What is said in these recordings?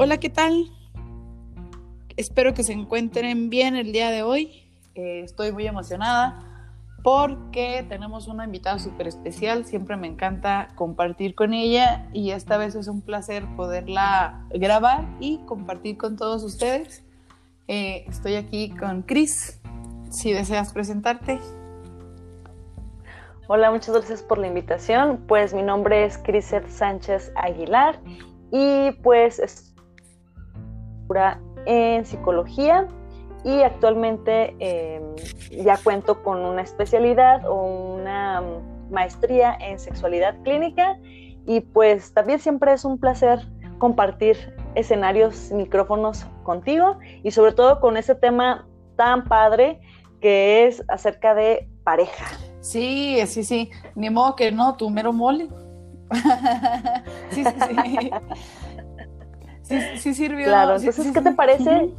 Hola, ¿qué tal? Espero que se encuentren bien el día de hoy. Eh, estoy muy emocionada porque tenemos una invitada súper especial. Siempre me encanta compartir con ella y esta vez es un placer poderla grabar y compartir con todos ustedes. Eh, estoy aquí con Cris. Si deseas presentarte. Hola, muchas gracias por la invitación. Pues mi nombre es Criset Sánchez Aguilar y pues en psicología y actualmente em, ya cuento con una especialidad o una maestría en sexualidad clínica y pues también siempre es un placer compartir escenarios, micrófonos contigo y sobre todo con ese tema tan padre que es acerca de pareja. Sí, sí, sí, ni modo que no, tu mero mole. sí, sí, sí. Sí, sirvió. Claro, entonces, ¿qué te parece?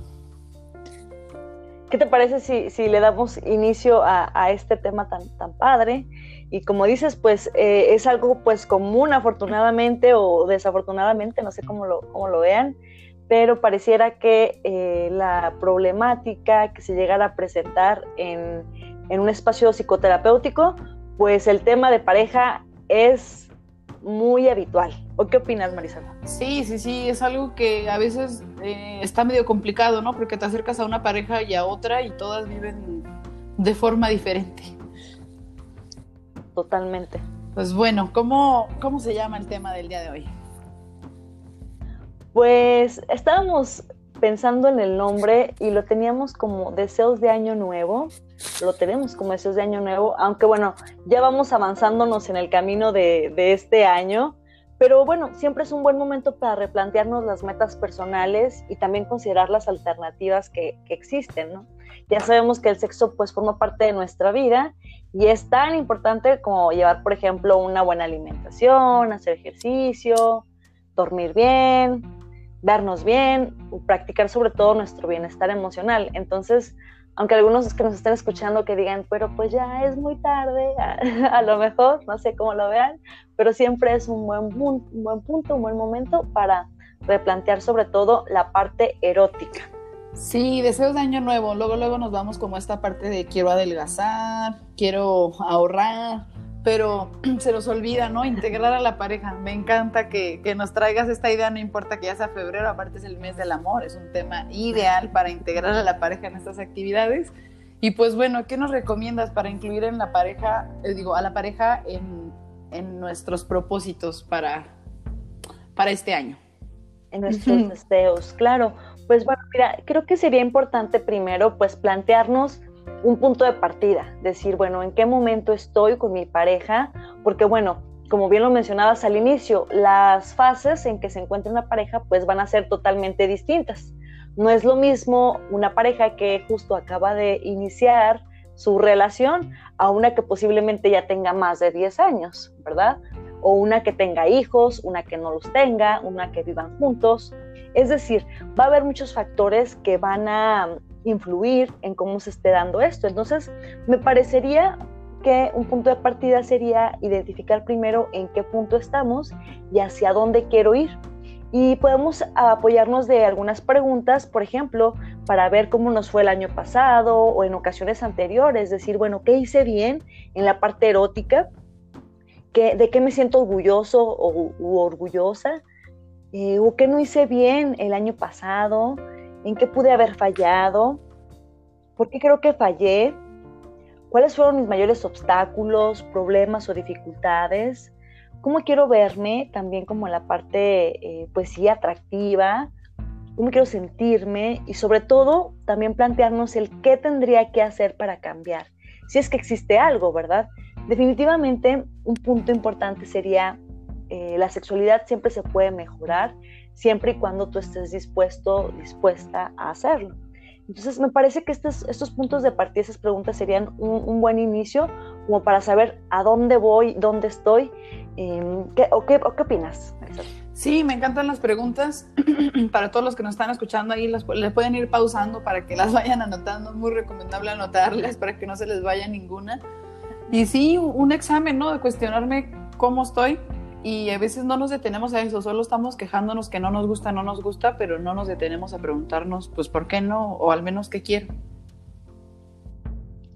¿Qué te parece si, si le damos inicio a, este tema tan, tan padre? Y como dices, pues eh, es algo pues común afortunadamente o desafortunadamente, no sé cómo lo, cómo lo vean, pero pareciera que eh, la problemática que se llegara a presentar en, en un espacio psicoterapéutico, pues el tema de pareja es muy habitual. ¿O qué opinas, Marisela? Sí, sí, sí, es algo que a veces eh, está medio complicado, ¿no? Porque te acercas a una pareja y a otra y todas viven de forma diferente. Totalmente. Pues bueno, ¿cómo, cómo se llama el tema del día de hoy? Pues estábamos pensando en el nombre y lo teníamos como deseos de año nuevo, lo tenemos como deseos de año nuevo, aunque bueno, ya vamos avanzándonos en el camino de, este año, pero bueno, siempre es un buen momento para replantearnos las metas personales y también considerar las alternativas que, que existen, ¿no? Ya sabemos que el sexo pues forma parte de nuestra vida y es tan importante como llevar, por ejemplo, una buena alimentación, hacer ejercicio, dormir bien, vernos bien, practicar sobre todo nuestro bienestar emocional. Entonces, aunque algunos que nos estén escuchando que digan, pero pues ya es muy tarde, a, lo mejor, no sé cómo lo vean, pero siempre es un buen, buen punto, un buen momento para replantear sobre todo la parte erótica. Sí, deseos de año nuevo. Luego, luego nos vamos como esta parte de quiero adelgazar, quiero ahorrar, pero se nos olvida, ¿no? Integrar a la pareja. Me encanta que, nos traigas esta idea, no importa que ya sea febrero, aparte es el mes del amor, es un tema ideal para integrar a la pareja en estas actividades. Y pues bueno, ¿qué nos recomiendas para incluir en la pareja, eh, digo, a la pareja en, en, nuestros propósitos para, para este año? En nuestros deseos, claro. Pues bueno, mira, creo que sería importante primero pues plantearnos un punto de partida, decir, bueno, ¿en qué momento estoy con mi pareja? Porque bueno, como bien lo mencionabas al inicio, las fases en que se encuentra una pareja pues van a ser totalmente distintas. No es lo mismo una pareja que justo acaba de iniciar su relación a una que posiblemente ya tenga más de 10 años, ¿verdad? O una que tenga hijos, una que no los tenga, una que vivan juntos. Es decir, va a haber muchos factores que van a influir en cómo se esté dando esto. Entonces, me parecería que un punto de partida sería identificar primero en qué punto estamos y hacia dónde quiero ir. Y podemos apoyarnos de algunas preguntas, por ejemplo, para ver cómo nos fue el año pasado o en ocasiones anteriores, decir, bueno, ¿qué hice bien en la parte erótica? ¿Qué, ¿De qué me siento orgulloso o orgullosa? Eh, ¿O qué no hice bien el año pasado? En qué pude haber fallado, por qué creo que fallé, cuáles fueron mis mayores obstáculos, problemas o dificultades, cómo quiero verme también como la parte, eh, pues sí, atractiva, cómo quiero sentirme y sobre todo también plantearnos el qué tendría que hacer para cambiar, si es que existe algo, ¿verdad? Definitivamente un punto importante sería eh, la sexualidad siempre se puede mejorar siempre y cuando tú estés dispuesto, dispuesta a hacerlo. Entonces, me parece que estos, estos puntos de partida, esas preguntas serían un, buen inicio como para saber a dónde voy, dónde estoy. Em, ¿qué, o, qué, opinas, Sí, me encantan las preguntas. para todos los que nos están escuchando ahí, les pueden ir pausando para que las vayan anotando. Muy recomendable anotarlas para que no se les vaya ninguna. Y sí, un examen, ¿no? De cuestionarme cómo estoy, y a veces no nos detenemos a eso, solo estamos quejándonos que no nos gusta, no nos gusta, pero no nos detenemos a preguntarnos, pues, ¿por qué no? O al menos, ¿qué quiero?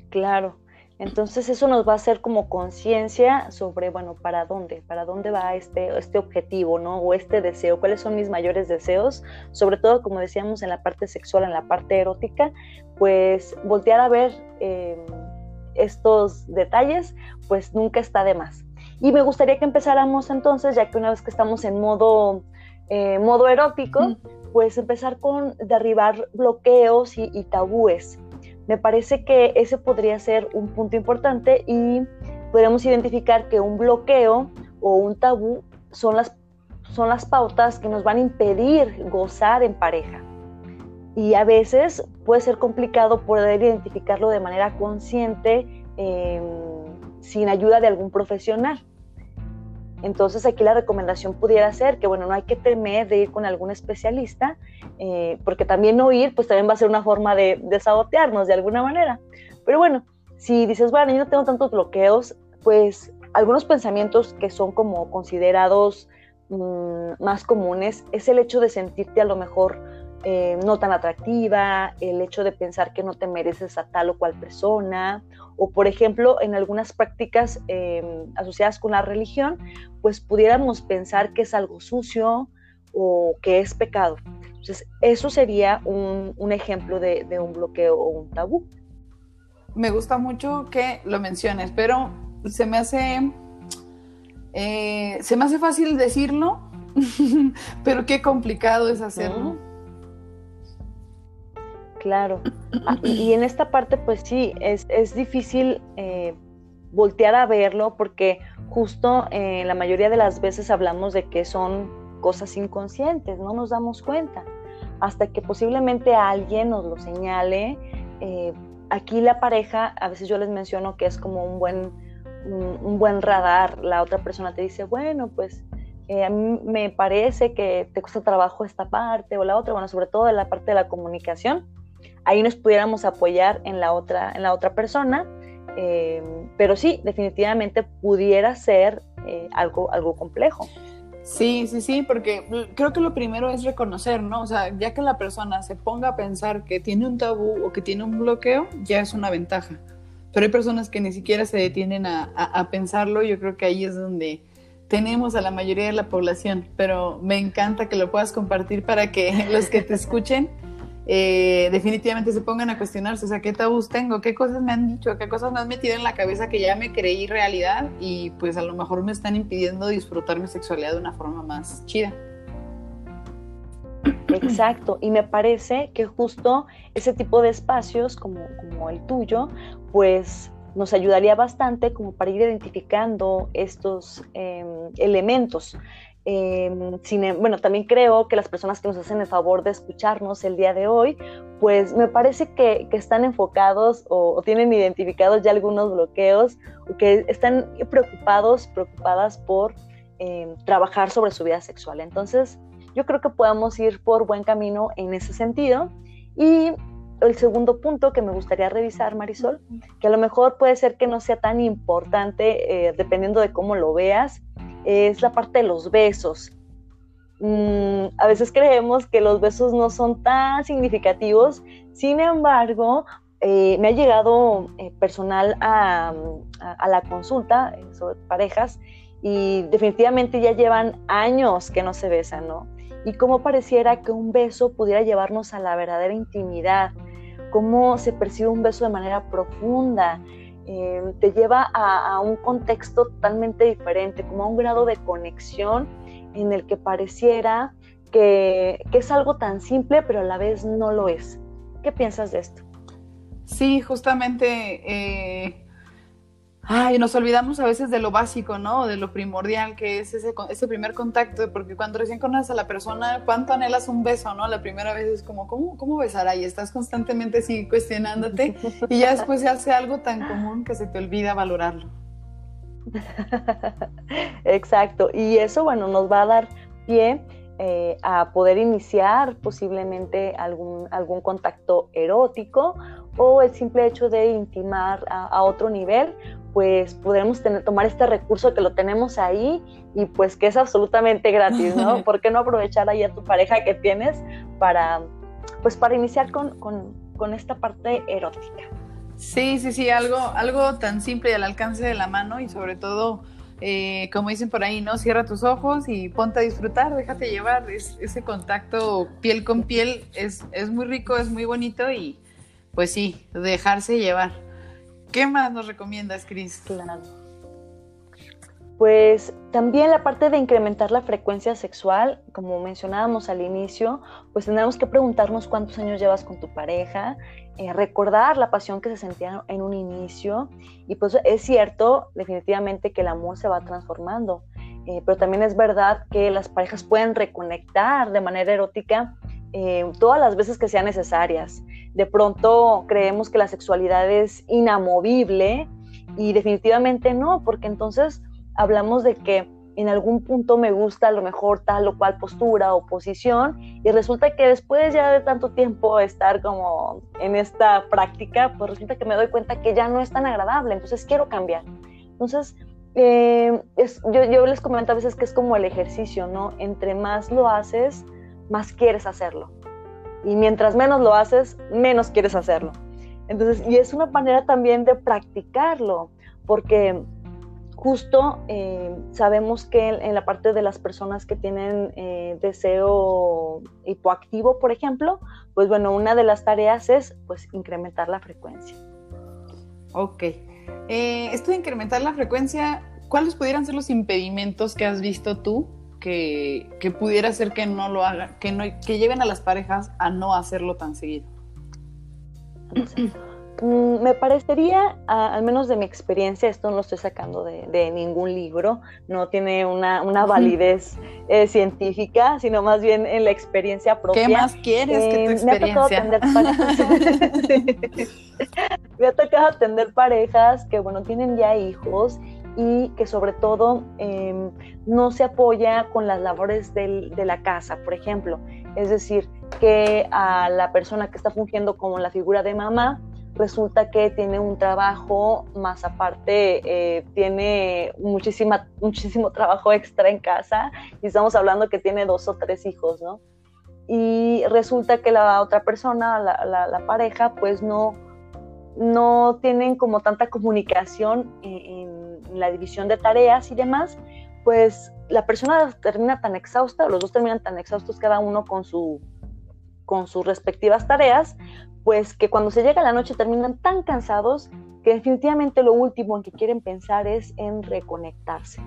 Claro. Entonces eso nos va a hacer como conciencia sobre, bueno, para dónde, para dónde va este, este objetivo, ¿no? O este deseo, cuáles son mis mayores deseos, sobre todo, como decíamos, en la parte sexual, en la parte erótica, pues voltear a ver em, estos detalles, pues nunca está de más. Y me gustaría que empezáramos entonces, ya que una vez que estamos en modo, eh, modo erótico, pues empezar con derribar bloqueos y tabúes. Me parece que ese podría ser un punto importante y podríamos identificar que un bloqueo o un tabú son las, son las pautas que nos van a impedir gozar en pareja. Y a veces puede ser complicado poder identificarlo de manera consciente em, sin ayuda de algún profesional. Entonces aquí la recomendación pudiera ser que, bueno, no hay que temer de ir con algún especialista, eh, porque también no ir, pues también va a ser una forma de, sabotearnos de alguna manera. Pero bueno, si dices, bueno, yo no tengo tantos bloqueos, pues algunos pensamientos que son como considerados mm, más comunes es el hecho de sentirte a lo mejor eh, no tan atractiva, el hecho de pensar que no te mereces a tal o cual persona, o por ejemplo, en algunas prácticas em, asociadas con la religión, pues pudiéramos pensar que es algo sucio o que es pecado. Entonces, eso sería un, ejemplo de, un bloqueo o un tabú. Me gusta mucho que lo menciones, pero se me hace, eh, se me hace fácil decirlo, pero qué complicado es hacerlo. Claro. Ah, y, en esta parte, pues sí, es, difícil eh, voltear a verlo porque justo eh, la mayoría de las veces hablamos de que son cosas inconscientes, no nos damos cuenta. Hasta que posiblemente alguien nos lo señale. Eh, aquí la pareja, a veces yo les menciono que es como un buen, un, buen radar. La otra persona te dice, bueno, pues a mí me parece que te cuesta trabajo esta parte o la otra, bueno, sobre todo en la parte de la comunicación ahí nos pudiéramos apoyar en la otra, en la otra persona. Eh, pero sí, definitivamente pudiera ser eh, algo, algo complejo. Sí, sí, sí, porque creo que lo primero es reconocer, ¿no? O sea, ya que la persona se ponga a pensar que tiene un tabú o que tiene un bloqueo, ya es una ventaja. Pero hay personas que ni siquiera se detienen a, a pensarlo, yo creo que ahí es donde tenemos a la mayoría de la población, pero me encanta que lo puedas compartir para que los que te escuchen eh, definitivamente se pongan a cuestionarse, o sea, ¿qué tabús tengo? ¿Qué cosas me han dicho? ¿Qué cosas me han metido en la cabeza que ya me creí realidad? Y pues a lo mejor me están impidiendo disfrutar mi sexualidad de una forma más chida. Exacto, y me parece que justo ese tipo de espacios como, el tuyo, pues nos ayudaría bastante como para ir identificando estos em, elementos Em, em, bueno, también creo que las personas que nos hacen el favor de escucharnos el día de hoy, pues me parece que, están enfocados o, tienen identificados ya algunos bloqueos o que están preocupados, preocupadas por em, trabajar sobre su vida sexual. Entonces, yo creo que podemos ir por buen camino en ese sentido. Y el segundo punto que me gustaría revisar, Marisol, que a lo mejor puede ser que no sea tan importante eh, dependiendo de cómo lo veas, es la parte de los besos. Mm, a veces creemos que los besos no son tan significativos, sin embargo, eh, me ha llegado eh, personal a, la consulta eh, sobre parejas y definitivamente ya llevan años que no se besan, ¿no? Y cómo pareciera que un beso pudiera llevarnos a la verdadera intimidad, cómo se percibe un beso de manera profunda, Em, te lleva a, un contexto totalmente diferente, como a un grado de conexión en el que pareciera que, es algo tan simple, pero a la vez no lo es. ¿Qué piensas de esto? Sí, justamente eh, Ay, nos olvidamos a veces de lo básico, ¿no? De lo primordial que es ese, ese primer contacto, porque cuando recién conoces a la persona, ¿cuánto anhelas un beso, no? La primera vez es como, ¿cómo, cómo besar? Y estás constantemente así cuestionándote y ya después se hace algo tan común que se te olvida valorarlo. Exacto, y eso, bueno, nos va a dar pie eh, a poder iniciar posiblemente algún, algún contacto erótico o el simple hecho de intimar a, otro nivel pues podremos tener, tomar este recurso que lo tenemos ahí y pues que es absolutamente gratis, ¿no? ¿Por qué no aprovechar ahí a tu pareja que tienes para, pues para iniciar con, con, con esta parte erótica? Sí, sí, sí, algo, algo tan simple y al alcance de la mano y sobre todo, eh, como dicen por ahí, ¿no? Cierra tus ojos y ponte a disfrutar, déjate llevar. ese contacto piel con piel es, es muy rico, es muy bonito y pues sí, dejarse llevar. ¿Qué más nos recomiendas, Cris? Claro. Pues también la parte de incrementar la frecuencia sexual, como mencionábamos al inicio, pues tendremos que preguntarnos cuántos años llevas con tu pareja, eh, recordar la pasión que se sentía en un inicio y pues es cierto definitivamente que el amor se va transformando, eh, pero también es verdad que las parejas pueden reconectar de manera erótica eh, todas las veces que sean necesarias. De pronto creemos que la sexualidad es inamovible y definitivamente no, porque entonces hablamos de que en algún punto me gusta a lo mejor tal o cual postura o posición y resulta que después ya de tanto tiempo estar como en esta práctica, pues resulta que me doy cuenta que ya no es tan agradable, entonces quiero cambiar. Entonces, eh, yo, yo les comento a veces que es como el ejercicio, ¿no? Entre más lo haces, más quieres hacerlo. Y mientras menos lo haces, menos quieres hacerlo. Entonces, y es una manera también de practicarlo, porque justo eh, sabemos que en, la parte de las personas que tienen eh, deseo hipoactivo, por ejemplo, pues bueno, una de las tareas es pues incrementar la frecuencia. Ok. Eh, esto de incrementar la frecuencia, ¿cuáles pudieran ser los impedimentos que has visto tú que, que pudiera ser que no lo hagan, que, no, que lleven a las parejas a no hacerlo tan seguido? Mm, me parecería, al menos de mi experiencia, esto no lo estoy sacando de, ningún libro, no tiene una, validez eh, científica, sino más bien en la experiencia propia. ¿Qué más quieres que tu experiencia? Me ha parejas, me ha tocado atender parejas que, bueno, tienen ya hijos y que sobre todo em, no se apoya con las labores de la casa, por ejemplo. Es decir, que a la persona que está fungiendo como la figura de mamá, resulta que tiene un trabajo más aparte, eh, tiene muchísima, muchísimo trabajo extra en casa y estamos hablando que tiene dos o tres hijos, ¿no? Y resulta que la otra persona, la, pareja, pues no, no tienen como tanta comunicación en, la división de tareas y demás, pues la persona termina tan exhausta, los dos terminan tan exhaustos cada uno con su con sus respectivas tareas, pues que cuando se llega la noche terminan tan cansados que definitivamente lo último en que quieren pensar es en reconectarse.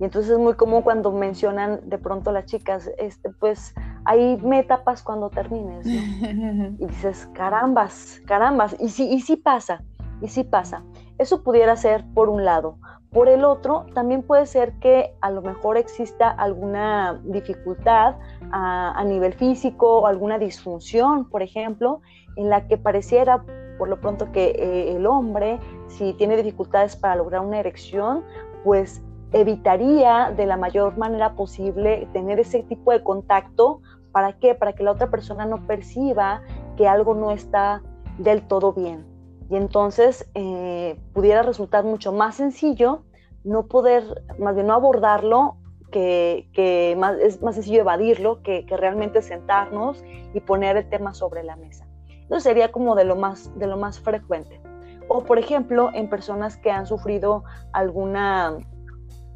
Y entonces es muy común cuando mencionan de pronto las chicas, este, pues hay etapas cuando termines, Y dices, carambas, carambas, y sí, y sí pasa, y sí pasa. Eso pudiera ser por un lado. Por el otro, también puede ser que a lo mejor exista alguna dificultad a, a nivel físico o alguna disfunción, por ejemplo, en la que pareciera por lo pronto que eh, el hombre, si tiene dificultades para lograr una erección, pues evitaría de la mayor manera posible tener ese tipo de contacto. ¿Para qué? Para que la otra persona no perciba que algo no está del todo bien. Y entonces eh, pudiera resultar mucho más sencillo no poder, más bien no abordarlo, que, es más sencillo evadirlo que, que realmente sentarnos y poner el tema sobre la mesa. Eso sería como de lo más, de lo más frecuente. O por ejemplo, en personas que han sufrido alguna,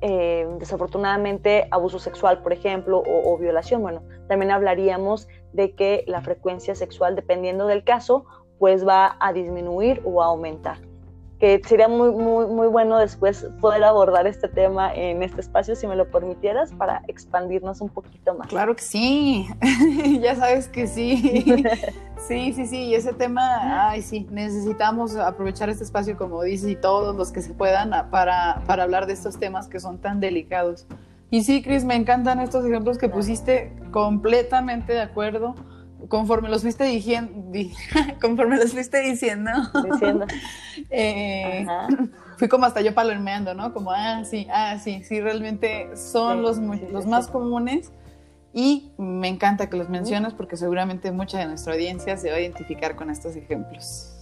eh, desafortunadamente, abuso sexual, por ejemplo, o, o violación, bueno, también hablaríamos de que la frecuencia sexual, dependiendo del caso, pues va a disminuir o a aumentar que sería muy, muy, muy bueno después poder abordar este tema en este espacio, si me lo permitieras, para expandirnos un poquito más. Claro que sí, ya sabes que sí. sí, sí, sí, y ese tema, ay, sí, necesitamos aprovechar este espacio, como dices, y todos los que se puedan para, para hablar de estos temas que son tan delicados. Y sí, Cris, me encantan estos ejemplos que pusiste, completamente de acuerdo conforme los fuiste diciendo, conforme los fuiste diciendo, eh, fui como hasta yo palomeando, ¿no? Como, ah, sí, ah, sí, sí, realmente son los, los más comunes y me encanta que los menciones porque seguramente mucha de nuestra audiencia se va a identificar con estos ejemplos.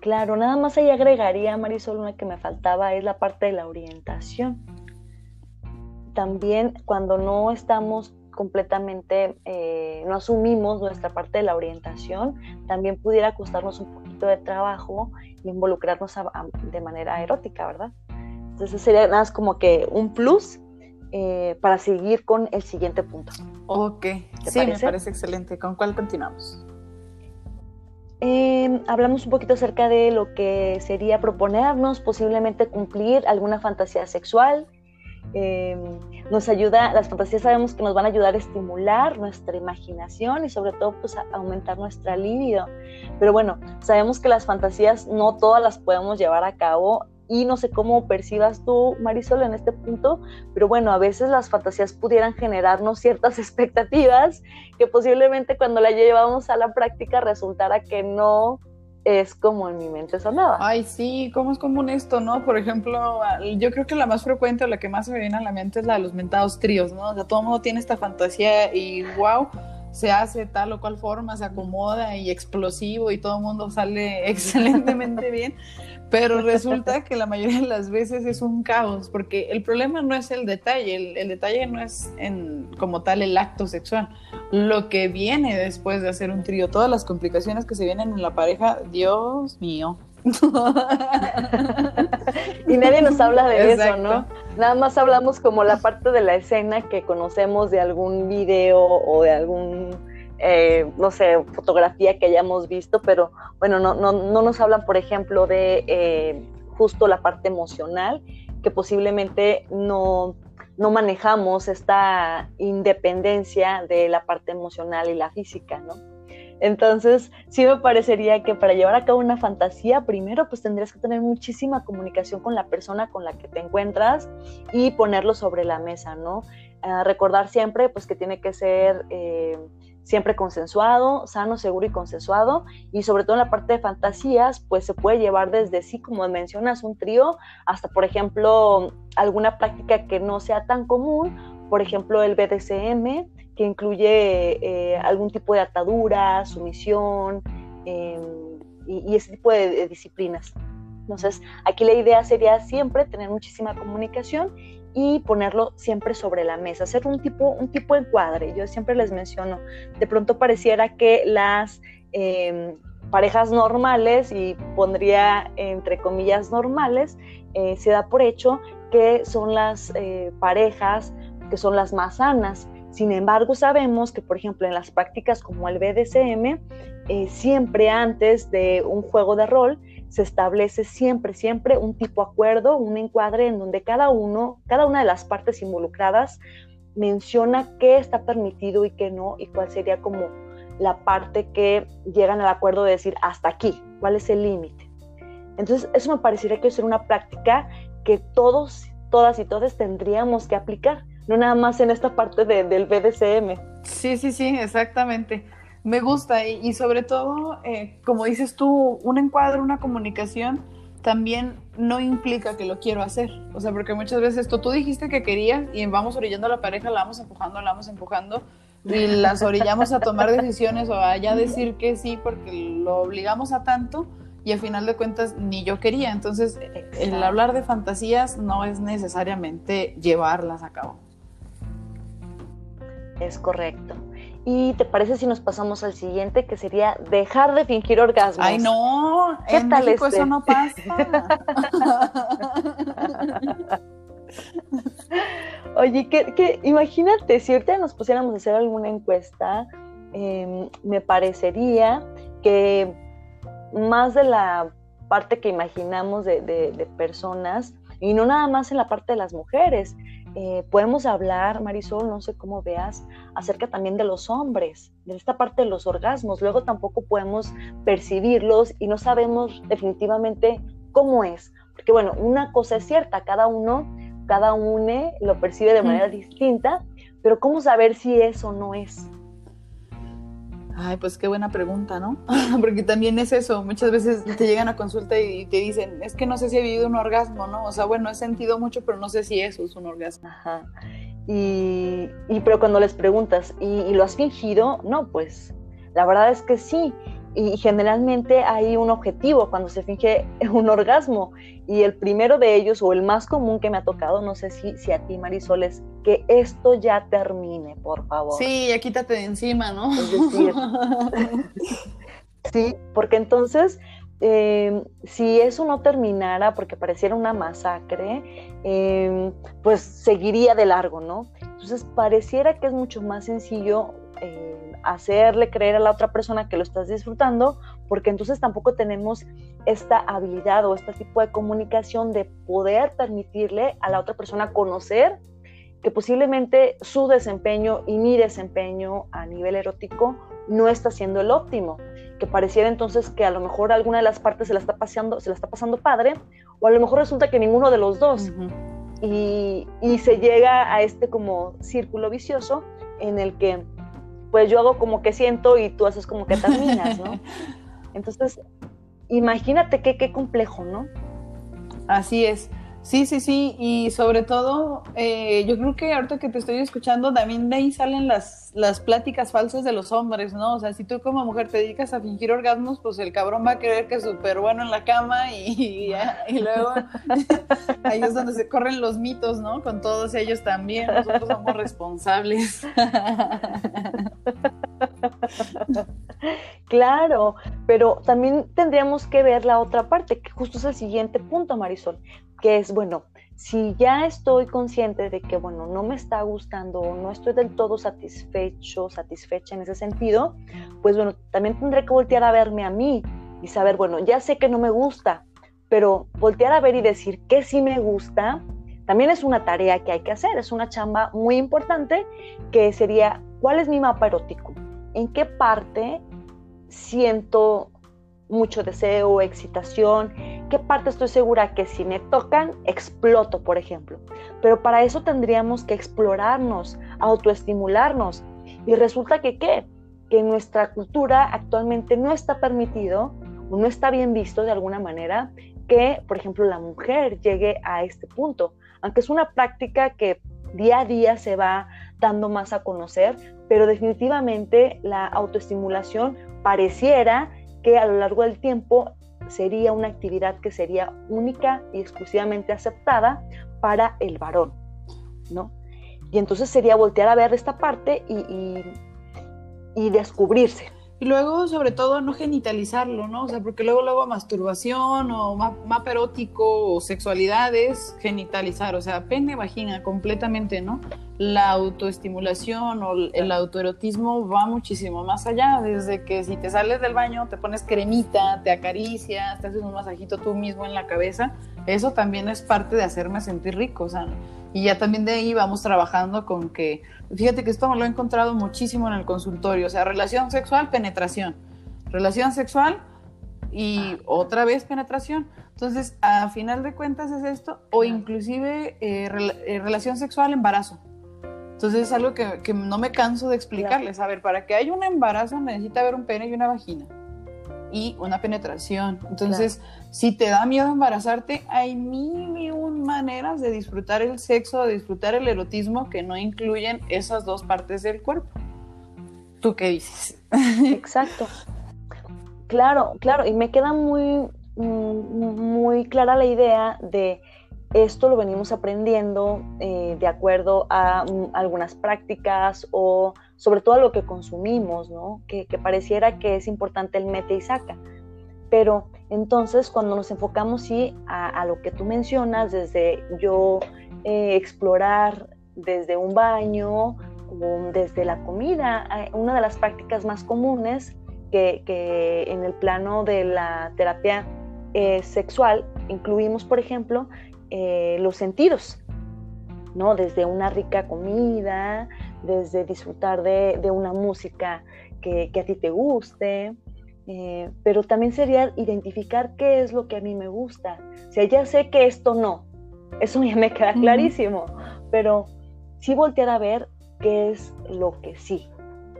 Claro, nada más ahí agregaría, Marisol, una que me faltaba es la parte de la orientación. También cuando no estamos completamente, eh, no asumimos nuestra parte de la orientación, también pudiera costarnos un poquito de trabajo y involucrarnos de manera erótica, ¿verdad? Entonces sería nada más como que un plus eh, para seguir con el siguiente punto. Ok, sí, me parece excelente. ¿Con cuál continuamos? Em, hablamos un poquito acerca de lo que sería proponernos posiblemente cumplir alguna fantasía sexual. Nos ayuda, las fantasías sabemos que nos van a ayudar a estimular nuestra imaginación y sobre todo pues a aumentar nuestra libido. Pero bueno, sabemos que las fantasías no todas las podemos llevar a cabo y no sé cómo percibas tú, Marisol, en este punto, pero bueno, a veces las fantasías pudieran generarnos ciertas expectativas que posiblemente cuando la llevamos a la práctica resultara que no es como en mi mente sonaba. Ay, sí, ¿cómo es común esto, no? Por ejemplo, yo creo que la más frecuente o la que más me viene a la mente es la de los mentados tríos, ¿no? O sea, todo el mundo tiene esta fantasía y wow, se hace tal o cual forma, se acomoda y explosivo y todo el mundo sale excelentemente bien, pero resulta que la mayoría de las veces es un caos, porque el problema no es el detalle, el, detalle no es en, como tal el acto sexual, lo que viene después de hacer un trío, todas las complicaciones que se vienen en la pareja, Dios mío. y nadie nos habla de eso, ¿no? Nada más hablamos como la parte de la escena que conocemos de algún video o de algún eh, no sé, fotografía que hayamos visto, pero bueno, no, no, no nos hablan, por ejemplo, de eh, justo la parte emocional, que posiblemente no, no manejamos esta independencia de la parte emocional y la física, ¿no? Entonces, sí me parecería que para llevar a cabo una fantasía, primero pues tendrías que tener muchísima comunicación con la persona con la que te encuentras y ponerlo sobre la mesa, ¿no? Ah, recordar siempre pues que tiene que ser eh, siempre consensuado, sano, seguro y consensuado. Y sobre todo en la parte de fantasías, pues se puede llevar desde sí, como mencionas, un trío, hasta, por ejemplo, alguna práctica que no sea tan común, por ejemplo, el BDSM, incluye eh, algún tipo de atadura, sumisión em, y, ese tipo de disciplinas. Entonces, aquí la idea sería siempre tener muchísima comunicación y ponerlo siempre sobre la mesa, hacer un tipo, un tipo de encuadre. Yo siempre les menciono, de pronto pareciera que las em, parejas normales, y pondría entre comillas normales, eh, se da por hecho que son las eh, parejas que son las más sanas. Sin embargo, sabemos que, por ejemplo, en las prácticas como el BDSM, eh, siempre antes de un juego de rol, se establece siempre, siempre un tipo acuerdo, un encuadre en donde cada uno, cada una de las partes involucradas menciona qué está permitido y qué no, y cuál sería como la parte que llegan al acuerdo de decir hasta aquí, cuál es el límite. Entonces, eso me parecería que es una práctica que todos, todas y todos tendríamos que aplicar, no nada más en esta parte del BDSM. Sí, sí, sí, exactamente. Me gusta y, sobre todo, eh, como dices tú, un encuadro, una comunicación también no implica que lo quiero hacer. O sea, porque muchas veces esto tú dijiste que querías y vamos orillando a la pareja, la vamos empujando, la vamos empujando y las orillamos a tomar decisiones o a ya decir que sí porque lo obligamos a tanto y al final de cuentas ni yo quería. Entonces, el hablar de fantasías no es necesariamente llevarlas a cabo. Es correcto. ¿Y te parece si nos pasamos al siguiente, que sería dejar de fingir orgasmos? Ay, no, ¿Qué en tal México eso este? no pasa. Oye, que, imagínate, si ahorita nos pusiéramos a hacer alguna encuesta, em, me parecería que más de la parte que imaginamos de personas, y no nada más en la parte de las mujeres, eh, podemos hablar, Marisol, no sé cómo veas, acerca también de los hombres, de esta parte de los orgasmos. Luego tampoco podemos percibirlos y no sabemos definitivamente cómo es. Porque bueno, una cosa es cierta, cada uno, cada uno lo percibe de manera distinta, pero ¿cómo saber si eso no es? Ay, pues qué buena pregunta, ¿no? Porque también es eso, muchas veces te llegan a consulta y te dicen, es que no sé si he vivido un orgasmo, ¿no? O sea, bueno, he sentido mucho, pero no sé si eso es un orgasmo. Ajá. Y, y pero cuando les preguntas, ¿y, lo has fingido? No, pues la verdad es que sí. Y generalmente hay un objetivo cuando se finge un orgasmo y el primero de ellos o el más común que me ha tocado, no sé si, si a ti Marisol es que esto ya termine, por favor. Sí, ya quítate de encima, ¿no? Es decir, sí, porque entonces em, si eso no terminara porque pareciera una masacre, em, pues seguiría de largo, ¿no? Entonces pareciera que es mucho más sencillo eh, hacerle creer a la otra persona que lo estás disfrutando, porque entonces tampoco tenemos esta habilidad o este tipo de comunicación de poder permitirle a la otra persona conocer que posiblemente su desempeño y mi desempeño a nivel erótico no está siendo el óptimo, que pareciera entonces que a lo mejor alguna de las partes se la está pasando, se la está pasando padre, o a lo mejor resulta que ninguno de los dos. y, y se llega a este como círculo vicioso en el que pues yo hago como que siento y tú haces como que terminas, ¿no? Entonces, imagínate qué, qué complejo, ¿no? Así es. Sí, sí, sí, y sobre todo, eh, yo creo que ahorita que te estoy escuchando, también de ahí salen las, las pláticas falsas de los hombres, ¿no? O sea, si tú como mujer te dedicas a fingir orgasmos, pues el cabrón va a creer que es súper bueno en la cama y, y, luego ahí es donde se corren los mitos, ¿no? Con todos ellos también, nosotros somos responsables. Claro, pero también tendríamos que ver la otra parte, que justo es el siguiente punto, Marisol, que es, bueno, si ya estoy consciente de que, bueno, no me está gustando no estoy del todo satisfecho, satisfecha en ese sentido, pues bueno, también tendré que voltear a verme a mí y saber, bueno, ya sé que no me gusta, pero voltear a ver y decir que sí me gusta, también es una tarea que hay que hacer, es una chamba muy importante que sería, ¿cuál es mi mapa erótico? ¿En qué parte siento mucho deseo, excitación, qué parte estoy segura que si me tocan, exploto, por ejemplo. Pero para eso tendríamos que explorarnos, autoestimularnos. Y resulta que qué? Que nuestra cultura actualmente no está permitido o no está bien visto de alguna manera que, por ejemplo, la mujer llegue a este punto. Aunque es una práctica que día a día se va dando más a conocer, pero definitivamente la autoestimulación pareciera que a lo largo del tiempo sería una actividad que sería única y exclusivamente aceptada para el varón, ¿no? Y entonces sería voltear a ver esta parte y, y descubrirse. Y luego, sobre todo, no genitalizarlo, ¿no? O sea, porque luego, luego masturbación o mapa erótico o sexualidades, genitalizar, o sea, pene, vagina, completamente, ¿no? La autoestimulación o el autoerotismo va muchísimo más allá, desde que si te sales del baño, te pones cremita, te acaricias, te haces un masajito tú mismo en la cabeza, eso también es parte de hacerme sentir rico, o sea, y ya también de ahí vamos trabajando con que, fíjate que esto lo he encontrado muchísimo en el consultorio, o sea, relación sexual, penetración, relación sexual y otra vez penetración. Entonces, a final de cuentas es esto, o inclusive eh, eh, relación sexual, embarazo. Entonces es algo que, que, no me canso de explicarles. A ver, para que haya un embarazo necesita haber un pene y una vagina y una penetración. Entonces, si te da miedo embarazarte, hay mil y un maneras de disfrutar el sexo, de disfrutar el erotismo que no incluyen esas dos partes del cuerpo. ¿Tú qué dices? Exacto. Claro, claro, y me queda muy, mm, muy clara la idea de esto lo venimos aprendiendo eh, de acuerdo a mm, algunas prácticas o sobre todo a lo que consumimos, ¿no? Que, pareciera que es importante el mete y saca. Pero entonces cuando nos enfocamos sí a, lo que tú mencionas, desde yo eh, explorar desde un baño, desde la comida, eh, una de las prácticas más comunes que, en el plano de la terapia sexual incluimos, por ejemplo, eh, los sentidos, ¿no? Desde una rica comida, desde disfrutar de, una música que, a ti te guste, eh, pero también sería identificar qué es lo que a mí me gusta. O sea, ya sé que esto no, eso ya me queda clarísimo, pero sí voltear a ver qué es lo que sí.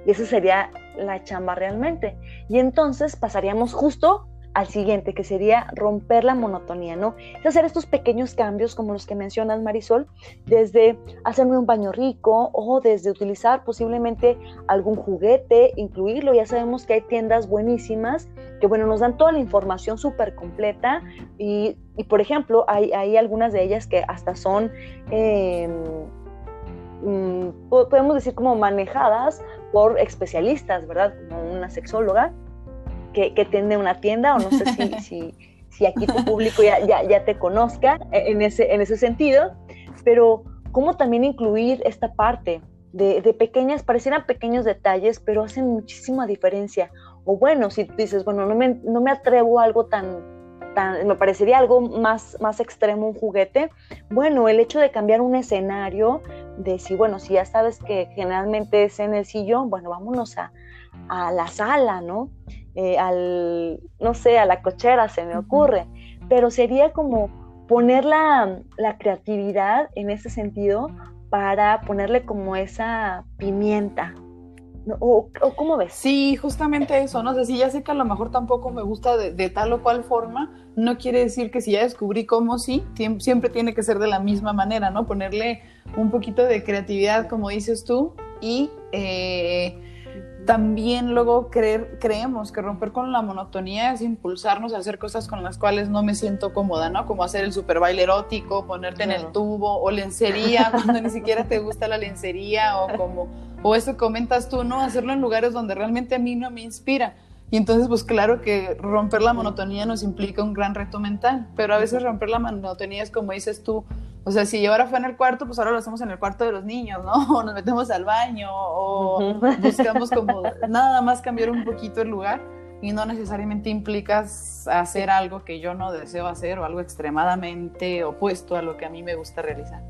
Y esa sería la chamba realmente. Y entonces pasaríamos justo al siguiente, que sería romper la monotonía, ¿no? Es hacer estos pequeños cambios como los que mencionas, Marisol, desde hacerme un baño rico o desde utilizar posiblemente algún juguete, incluirlo. Ya sabemos que hay tiendas buenísimas que, bueno, nos dan toda la información súper completa y, por ejemplo, hay, hay, algunas de ellas que hasta son... Mm, podemos decir como manejadas por especialistas, ¿verdad? Como una sexóloga, que, que tiene una tienda, o no sé si, si, si aquí tu público ya, ya, ya, te conozca en ese, en ese sentido, pero cómo también incluir esta parte de, de, pequeñas, parecieran pequeños detalles, pero hacen muchísima diferencia. O bueno, si dices, bueno, no me, no me atrevo a algo tan, tan, me parecería algo más, más extremo, un juguete, bueno, el hecho de cambiar un escenario, de si, bueno, si ya sabes que generalmente es en el sillón, bueno, vámonos a, a la sala, ¿no? Eh, al, no sé, a la cochera, se me ocurre, pero sería como poner la, creatividad en ese sentido para ponerle como esa pimienta, ¿O, cómo ves? Sí, justamente eso, no sé, si ya sé que a lo mejor tampoco me gusta de, tal o cual forma, no quiere decir que si ya descubrí cómo sí, siempre tiene que ser de la misma manera, ¿no? Ponerle un poquito de creatividad, como dices tú, y eh, también luego creer, creemos que romper con la monotonía es impulsarnos a hacer cosas con las cuales no me siento cómoda, ¿no? Como hacer el super baile erótico, ponerte en el tubo o lencería cuando ni siquiera te gusta la lencería o como, o eso comentas tú, ¿no? Hacerlo en lugares donde realmente a mí no me inspira. Y entonces, pues claro que romper la monotonía nos implica un gran reto mental, pero a veces romper la monotonía es como dices tú, o sea, si ahora fue en el cuarto, pues ahora lo hacemos en el cuarto de los niños, ¿no? O nos metemos al baño, o buscamos como nada más cambiar un poquito el lugar y no necesariamente implicas hacer algo que yo no deseo hacer o algo extremadamente opuesto a lo que a mí me gusta realizar.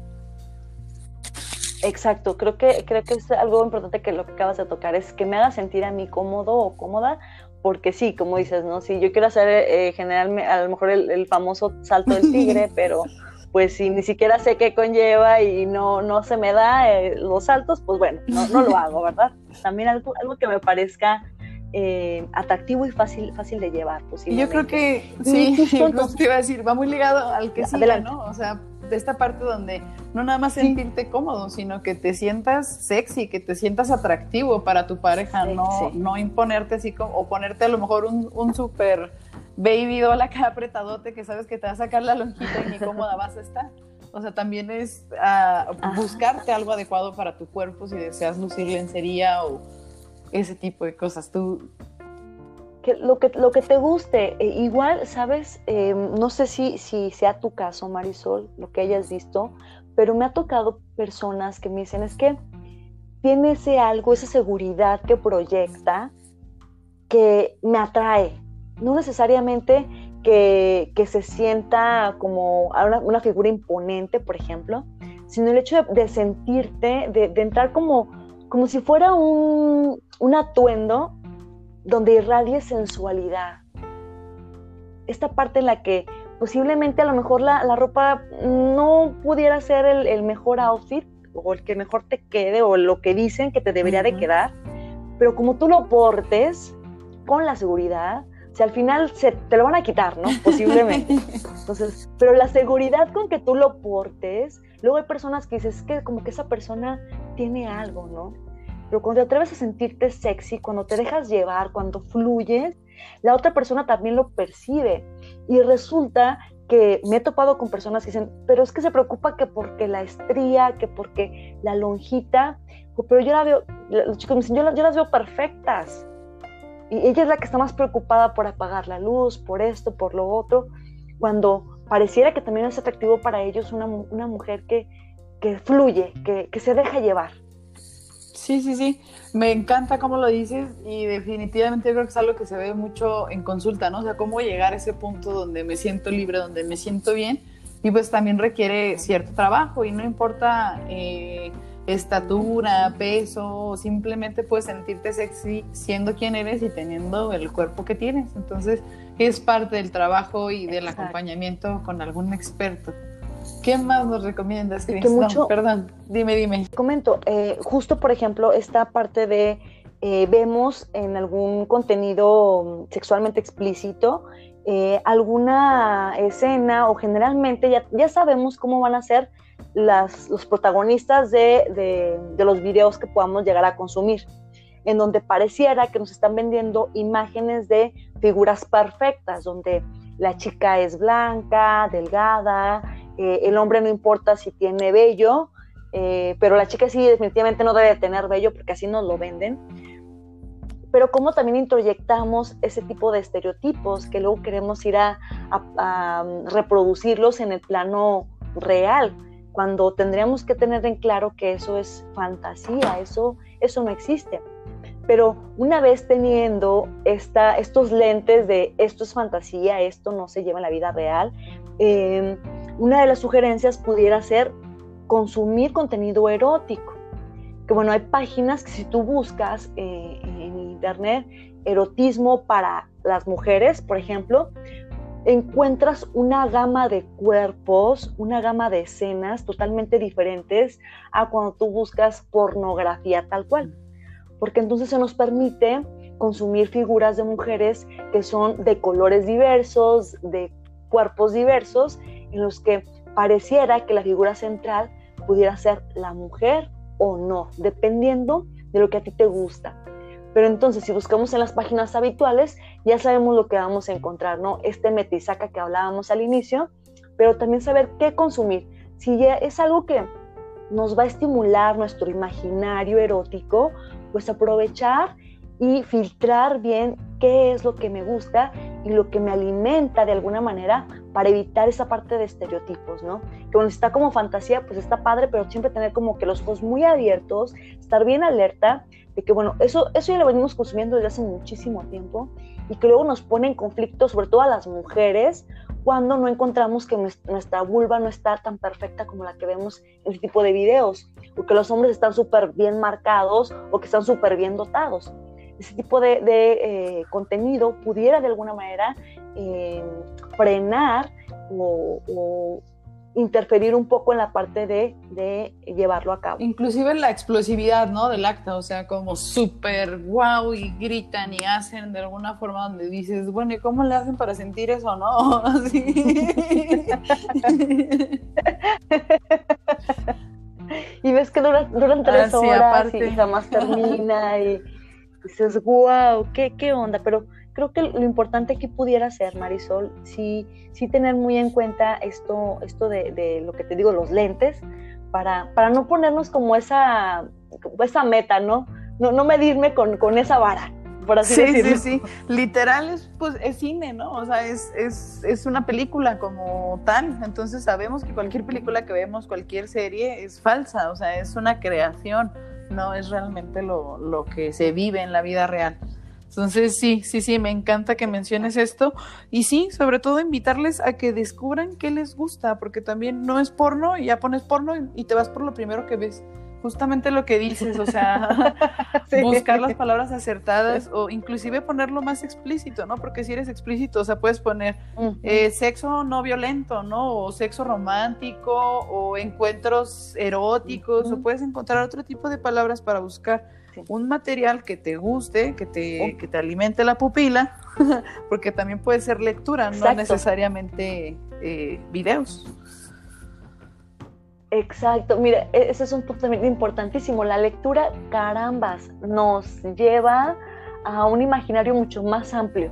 Exacto, creo que, creo que es algo importante que lo que acabas de tocar, es que me haga sentir a mí cómodo o cómoda porque sí, como dices, ¿no? Si yo quiero hacer eh, generalmente, a lo mejor el, famoso salto del tigre, pero pues si ni siquiera sé qué conlleva y no, no se me da eh, los saltos, pues bueno, no, no, lo hago, ¿verdad? También algo, algo que me parezca eh, atractivo y fácil, fácil de llevar, Y yo creo que, sí, te iba a decir, va muy ligado al que sigue, ¿no? O sea, de esta parte donde no nada más sentirte cómodo, sino que te sientas sexy, que te sientas atractivo para tu pareja, no, no imponerte así como, o ponerte a lo mejor un, un súper baby doll acá apretadote que sabes que te va a sacar la lonjita y ni cómoda vas a estar. O sea, también es uh, buscarte algo adecuado para tu cuerpo si deseas lucir lencería o ese tipo de cosas. Tú que lo, que, lo que te guste. E igual, ¿sabes? Em, no sé si, si sea tu caso, Marisol, lo que hayas visto, pero me ha tocado personas que me dicen, es que tiene ese algo, esa seguridad que proyecta, que me atrae. No necesariamente que, que se sienta como una, una, figura imponente, por ejemplo, sino el hecho de, sentirte, de, de, entrar como, como si fuera un, un atuendo donde irradie sensualidad. Esta parte en la que posiblemente a lo mejor la, ropa no pudiera ser el, mejor outfit o el que mejor te quede o lo que dicen que te debería de quedar, pero como tú lo portes con la seguridad, si al final se, te lo van a quitar, ¿no? Posiblemente. Entonces, pero la seguridad con que tú lo portes, luego hay personas que dices que como que esa persona tiene algo, ¿no? pero cuando te atreves a sentirte sexy, cuando te dejas llevar, cuando fluyes, la otra persona también lo percibe. Y resulta que me he topado con personas que dicen, pero es que se preocupa que porque la estría, que porque la lonjita, pero yo la veo, los chicos me dicen, yo, las veo perfectas. Y ella es la que está más preocupada por apagar la luz, por esto, por lo otro, cuando pareciera que también es atractivo para ellos una, una mujer que, que fluye, que, que se deja llevar. Sí, sí, sí. Me encanta cómo lo dices y definitivamente creo que es algo que se ve mucho en consulta, ¿no? O sea, cómo llegar a ese punto donde me siento libre, donde me siento bien y pues también requiere cierto trabajo y no importa eh, estatura, peso, simplemente puedes sentirte sexy siendo quien eres y teniendo el cuerpo que tienes. Entonces es parte del trabajo y del acompañamiento con algún experto. ¿Qué más nos recomiendas, Cris? mucho, perdón, dime, dime. Comento, eh, justo por ejemplo, esta parte de eh, vemos en algún contenido sexualmente explícito eh, alguna escena o generalmente ya, ya, sabemos cómo van a ser las, los protagonistas de, de, los videos que podamos llegar a consumir, en donde pareciera que nos están vendiendo imágenes de figuras perfectas, donde la chica es blanca, delgada, eh, el hombre no importa si tiene vello, eh, pero la chica sí definitivamente no debe tener vello porque así nos lo venden. Pero cómo también introyectamos ese tipo de estereotipos que luego queremos ir a, reproducirlos en el plano real, cuando tendríamos que tener en claro que eso es fantasía, eso, eso no existe. Pero una vez teniendo esta, estos lentes de esto es fantasía, esto no se lleva en la vida real, eh, una de las sugerencias pudiera ser consumir contenido erótico. Que bueno, hay páginas que si tú buscas eh, en internet erotismo para las mujeres, por ejemplo, encuentras una gama de cuerpos, una gama de escenas totalmente diferentes a cuando tú buscas pornografía tal cual. Porque entonces se nos permite consumir figuras de mujeres que son de colores diversos, de cuerpos diversos, en los que pareciera que la figura central pudiera ser la mujer o no, dependiendo de lo que a ti te gusta. Pero entonces, si buscamos en las páginas habituales, ya sabemos lo que vamos a encontrar, ¿no? Este metisaca que hablábamos al inicio, pero también saber qué consumir. Si ya es algo que nos va a estimular nuestro imaginario erótico, pues aprovechar y filtrar bien qué es lo que me gusta y lo que me alimenta de alguna manera para evitar esa parte de estereotipos, ¿no? Que cuando está como fantasía, pues está padre, pero siempre tener como que los ojos muy abiertos, estar bien alerta de que, bueno, eso, eso ya lo venimos consumiendo desde hace muchísimo tiempo y que luego nos pone en conflicto, sobre todo a las mujeres, cuando no encontramos que nuestra vulva no está tan perfecta como la que vemos en este tipo de videos, o que los hombres están súper bien marcados o que están súper bien dotados. Ese tipo de, eh, contenido pudiera de alguna manera eh, frenar o, interferir un poco en la parte de, llevarlo a cabo. Inclusive la explosividad, ¿no? Del acta, o sea, como súper wow y gritan y hacen de alguna forma donde dices, bueno, ¿y cómo le hacen para sentir eso, no? Y ves que duran, tres horas y jamás termina y dices, wow, ¿qué, qué onda? Pero creo que lo importante que pudiera ser, Marisol, sí, sí tener muy en cuenta esto, esto de, de, lo que te digo, los lentes, para, para no ponernos como esa, esa meta, ¿no? No, no medirme con, con esa vara. Por así sí, decirlo. sí, sí. Literal es, pues, es cine, ¿no? O sea, es, es, es una película como tal. Entonces sabemos que cualquier película que vemos, cualquier serie, es falsa. O sea, es una creación no es realmente lo, lo que se vive en la vida real. Entonces, sí, sí, sí, me encanta que menciones esto. Y sí, sobre todo invitarles a que descubran qué les gusta, porque también no es porno y ya pones porno y te vas por lo primero que ves justamente lo que dices, o sea, buscar las palabras acertadas o inclusive ponerlo más explícito, ¿no? Porque si eres explícito, o sea, puedes poner eh, sexo no violento, ¿no? O sexo romántico o encuentros eróticos, o puedes encontrar otro tipo de palabras para buscar un material que te guste, que te, que te alimente la pupila, porque también puede ser lectura, no necesariamente eh, videos. Exacto, mira, e-, ese es un punto también importantísimo. La lectura, carambas, nos lleva a un imaginario mucho más amplio,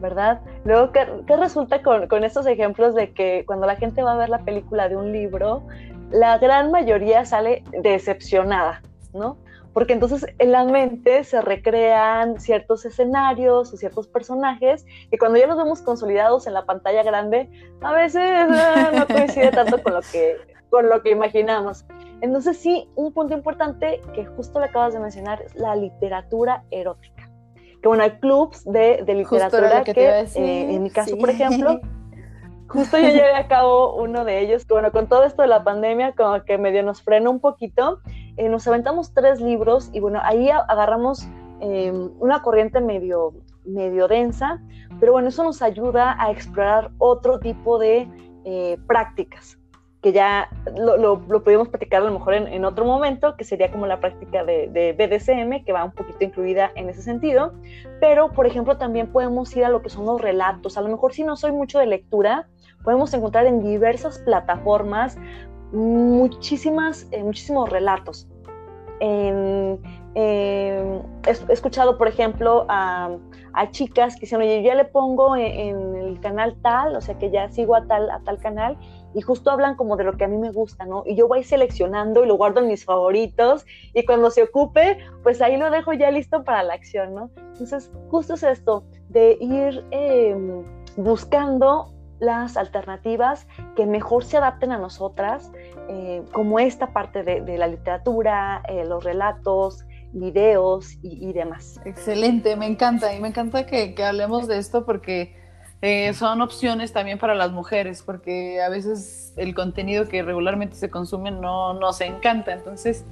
¿verdad? Luego, ¿qué, resulta con, con, estos ejemplos de que cuando la gente va a ver la película de un libro, la gran mayoría sale decepcionada, ¿no? Porque entonces en la mente se recrean ciertos escenarios o ciertos personajes que cuando ya los vemos consolidados en la pantalla grande, a veces ah, no coincide tanto con lo que con lo que imaginamos. Entonces sí, un punto importante que justo le acabas de mencionar es la literatura erótica. Que bueno, hay clubs de, de literatura que, eh, en mi caso, por ejemplo, justo yo llevé a cabo uno de ellos, que bueno, con todo esto de la pandemia, como que medio nos frena un poquito, eh, nos aventamos tres libros y bueno, ahí agarramos em, una corriente medio, medio densa, pero bueno, eso nos ayuda a explorar otro tipo de eh, prácticas que ya lo, lo, podemos platicar a lo mejor en, otro momento, que sería como la práctica de, de, BDSM, que va un poquito incluida en ese sentido. Pero, por ejemplo, también podemos ir a lo que son los relatos. A lo mejor si no soy mucho de lectura, podemos encontrar en diversas plataformas muchísimas, eh, muchísimos relatos. he, escuchado, por ejemplo, a, chicas que dicen, oye, yo ya le pongo en, en, el canal tal, o sea que ya sigo a tal, a tal canal, y justo hablan como de lo que a mí me gusta, ¿no? Y yo voy seleccionando y lo guardo en mis favoritos y cuando se ocupe, pues ahí lo dejo ya listo para la acción, ¿no? Entonces, justo es esto, de ir em, buscando las alternativas que mejor se adapten a nosotras, eh, como esta parte de, la literatura, eh, los relatos, videos y, demás. Excelente, me encanta y me encanta que, que hablemos de esto porque eh, son opciones también para las mujeres, porque a veces el contenido que regularmente se consume no nos encanta. Entonces,